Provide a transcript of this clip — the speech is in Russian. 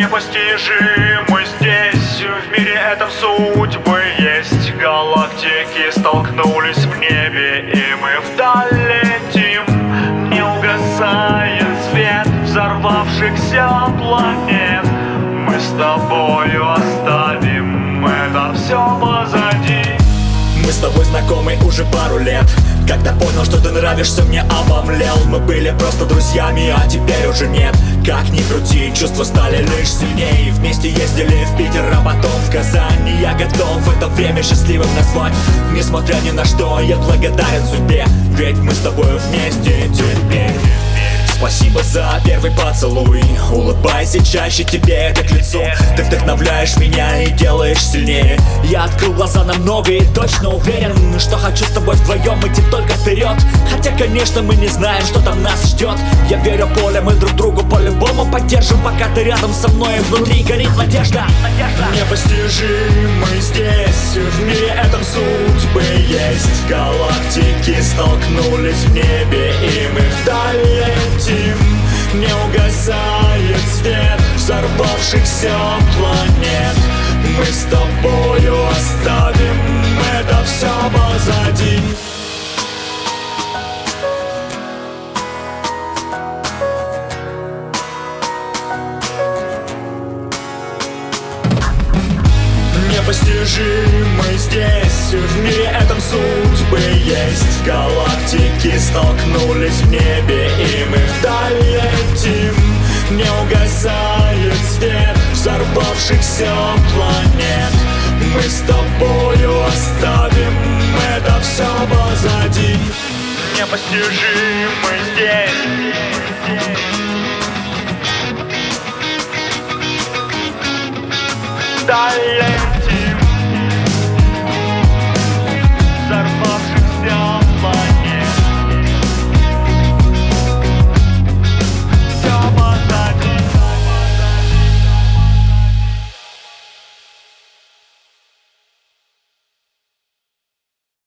непостижимы здесь. В мире этом судьбы есть. Галактики столкнулись в небе И мы вдаль летим Не угасает свет взорвавшихся планет. Мы с тобою оставим это все знакомы уже пару лет. Когда понял, что ты нравишься, мне обомлел. Мы были просто друзьями, а теперь уже нет. Как ни крути, чувства стали лишь сильнее. Вместе ездили в Питер, а потом в Казань. И я готов это время счастливым назвать. Несмотря ни на что, я благодарен судьбе. Ведь мы с тобой вместе Спасибо за первый поцелуй. Улыбайся чаще, тебе это к лицу Ты вдохновляешь меня и делаешь сильнее. Я открыл глаза на много и точно уверен Что хочу с тобой вдвоем идти только вперед. Хотя, конечно, мы не знаем, что там нас ждет. Я верю поле, мы друг другу по-любому поддержим Пока ты рядом со мной, и внутри горит надежда. Непостижимый здесь, в мире этом судьбы есть. Галактики столкнулись в небе, и мы вдаль взорвавшихся планет. Мы с тобою оставим это все позади. Непостижимы здесь В мире этом судьбы есть. Галактики столкнулись в небе И мы вдаль взорвавшихся планет. Мы с тобою оставим это все позади. Непостижимы здесь. Далее